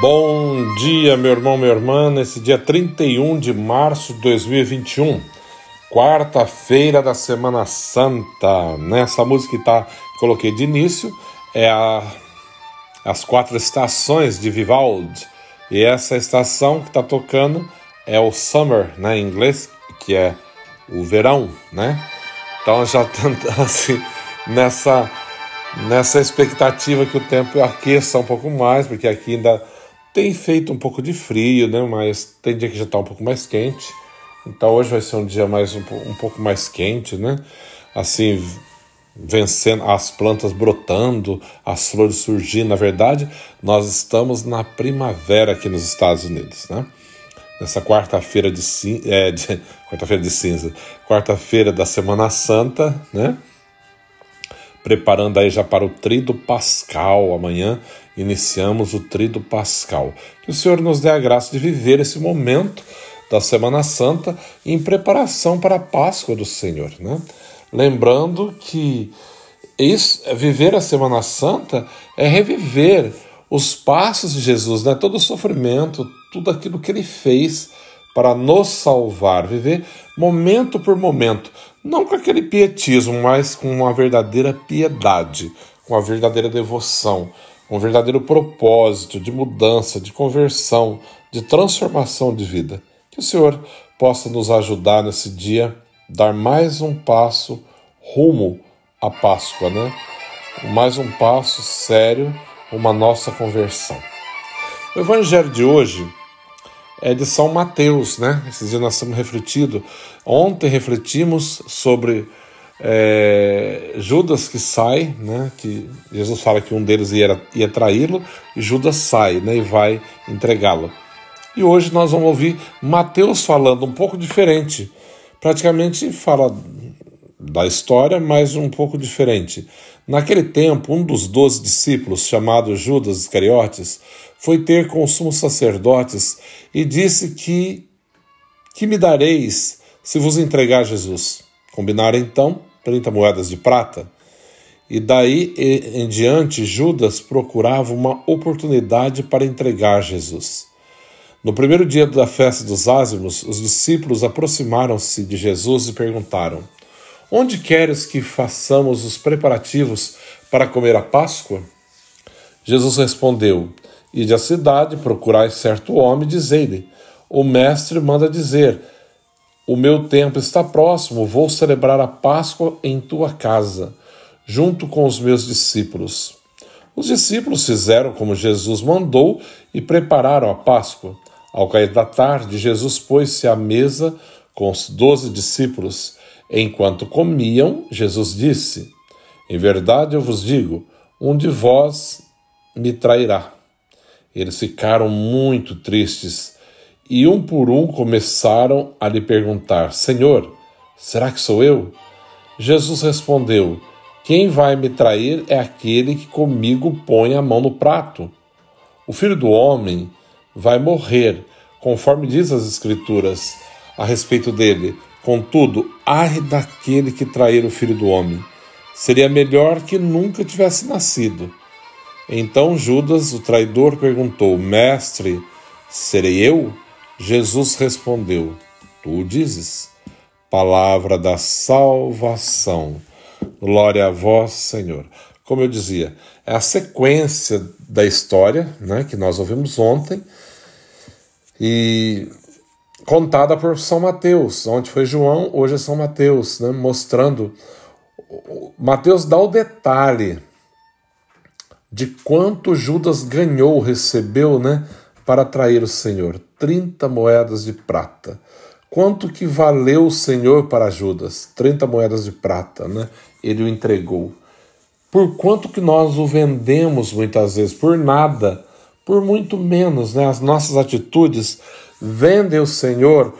Bom dia, meu irmão, minha irmã, nesse dia 31 de março de 2021, quarta-feira da Semana Santa. Nessa música que tá, coloquei de início é a, As Quatro Estações de Vivaldi. E essa estação que está tocando é o Summer, né, em inglês, que é o verão, né? Então já tá assim, nessa, nessa expectativa que o tempo aqueça um pouco mais, porque aqui ainda tem feito um pouco de frio, né? Mas tem dia que já está um pouco mais quente. Então hoje vai ser um dia mais um, um pouco mais quente, né? Assim, vencendo as plantas brotando, as flores surgindo. Na verdade, nós estamos na primavera aqui nos Estados Unidos, né? Nessa quarta-feira de, é, de quarta-feira de cinza, quarta-feira da Semana Santa, né? Preparando aí já para o Trido Pascal. Amanhã iniciamos o Trido Pascal. Que o Senhor nos dê a graça de viver esse momento da Semana Santa em preparação para a Páscoa do Senhor, né? Lembrando que isso, viver a Semana Santa é reviver os passos de Jesus, né? Todo o sofrimento, tudo aquilo que ele fez para nos salvar, viver momento por momento, não com aquele pietismo, mas com uma verdadeira piedade, com uma verdadeira devoção, com um verdadeiro propósito de mudança, de conversão, de transformação de vida. Que o Senhor possa nos ajudar nesse dia, dar mais um passo rumo à Páscoa, né? Mais um passo sério, uma nossa conversão. O Evangelho de hoje é de São Mateus, né? Esses dias nós estamos refletindo. Ontem refletimos sobre é, Judas que sai, né? Que Jesus fala que um deles ia, ia traí-lo e Judas sai, né? E vai entregá-lo. E hoje nós vamos ouvir Mateus falando um pouco diferente. Praticamente fala da história, mas um pouco diferente. Naquele tempo, um dos doze discípulos, chamado Judas Iscariotes, foi ter com os sumos sacerdotes e disse que que me dareis se vos entregar Jesus. Combinaram então 30 moedas de prata. E daí em diante, Judas procurava uma oportunidade para entregar Jesus. No primeiro dia da festa dos ázimos, os discípulos aproximaram-se de Jesus e perguntaram: Onde queres que façamos os preparativos para comer a Páscoa? Jesus respondeu: Ide à cidade, procurai certo homem, dizei-lhe: O mestre manda dizer: O meu tempo está próximo, vou celebrar a Páscoa em tua casa, junto com os meus discípulos. Os discípulos fizeram como Jesus mandou e prepararam a Páscoa. Ao cair da tarde, Jesus pôs-se à mesa com os doze discípulos. Enquanto comiam, Jesus disse: Em verdade eu vos digo, um de vós me trairá. Eles ficaram muito tristes e um por um começaram a lhe perguntar: Senhor, será que sou eu? Jesus respondeu: Quem vai me trair é aquele que comigo põe a mão no prato. O filho do homem vai morrer, conforme diz as Escrituras a respeito dele Contudo, ai daquele que trair o filho do homem. Seria melhor que nunca tivesse nascido. Então Judas, o traidor, perguntou: Mestre, serei eu? Jesus respondeu: Tu dizes. Palavra da salvação. Glória a vós, Senhor. Como eu dizia, é a sequência da história né, que nós ouvimos ontem. E contada por São Mateus, onde foi João, hoje é São Mateus, né, mostrando. Mateus dá o detalhe de quanto Judas ganhou, recebeu, né, para atrair o Senhor: 30 moedas de prata. Quanto que valeu o Senhor para Judas? 30 moedas de prata, né? Ele o entregou. Por quanto que nós o vendemos muitas vezes? Por nada, por muito menos, né? As nossas atitudes vende o Senhor,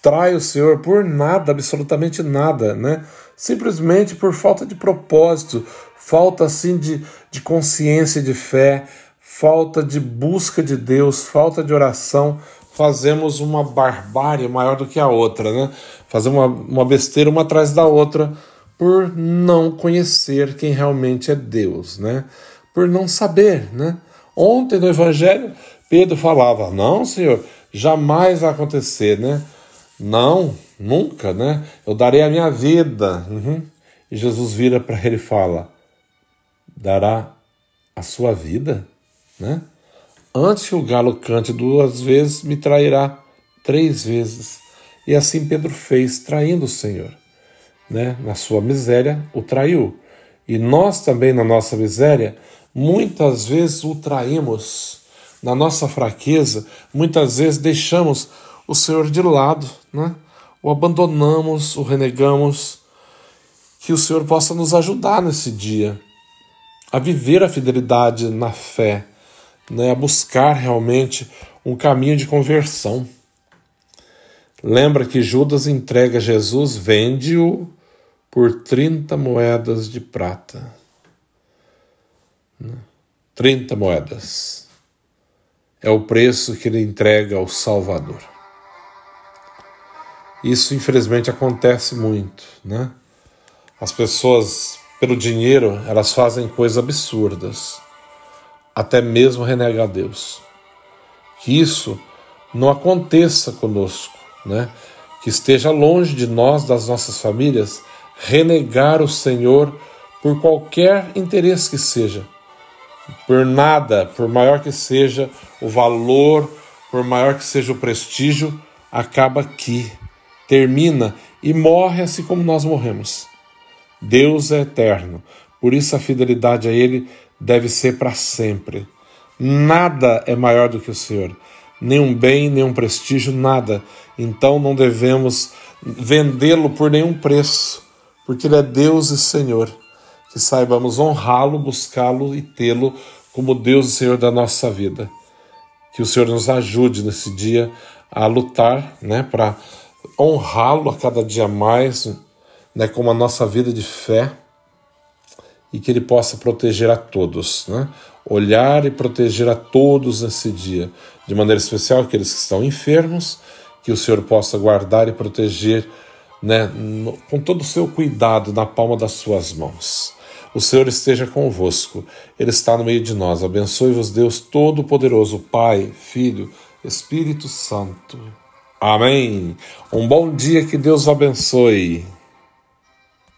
trai o Senhor por nada, absolutamente nada, né? Simplesmente por falta de propósito, falta assim de, de consciência e de fé, falta de busca de Deus, falta de oração, fazemos uma barbárie maior do que a outra, né? Fazemos uma, uma besteira uma atrás da outra por não conhecer quem realmente é Deus, né? Por não saber, né? Ontem no Evangelho Pedro falava: Não, Senhor, jamais vai acontecer, né? Não, nunca, né? Eu darei a minha vida. Uhum. E Jesus vira para ele e fala: Dará a sua vida, né? Antes que o galo cante duas vezes, me trairá três vezes. E assim Pedro fez, traindo o Senhor. Né? Na sua miséria, o traiu. E nós também, na nossa miséria, muitas vezes o traímos. Na nossa fraqueza, muitas vezes deixamos o Senhor de lado, né? o abandonamos, o renegamos. Que o Senhor possa nos ajudar nesse dia a viver a fidelidade na fé, né? a buscar realmente um caminho de conversão. Lembra que Judas entrega Jesus, vende-o por 30 moedas de prata. 30 moedas. É o preço que ele entrega ao Salvador. Isso, infelizmente, acontece muito, né? As pessoas, pelo dinheiro, elas fazem coisas absurdas, até mesmo renegar Deus. Que isso não aconteça conosco, né? Que esteja longe de nós, das nossas famílias, renegar o Senhor por qualquer interesse que seja, por nada, por maior que seja o valor, por maior que seja o prestígio, acaba aqui, termina e morre assim como nós morremos. Deus é eterno, por isso a fidelidade a Ele deve ser para sempre. Nada é maior do que o Senhor, nenhum bem, nenhum prestígio, nada. Então não devemos vendê-lo por nenhum preço, porque Ele é Deus e Senhor que saibamos honrá-lo, buscá-lo e tê-lo como Deus e Senhor da nossa vida. Que o Senhor nos ajude nesse dia a lutar, né, para honrá-lo a cada dia mais, né, como a nossa vida de fé e que ele possa proteger a todos, né? Olhar e proteger a todos nesse dia, de maneira especial aqueles que estão enfermos, que o Senhor possa guardar e proteger, né, no, com todo o seu cuidado na palma das suas mãos. O Senhor esteja convosco, Ele está no meio de nós. Abençoe-vos, Deus Todo-Poderoso, Pai, Filho, Espírito Santo. Amém. Um bom dia, que Deus abençoe.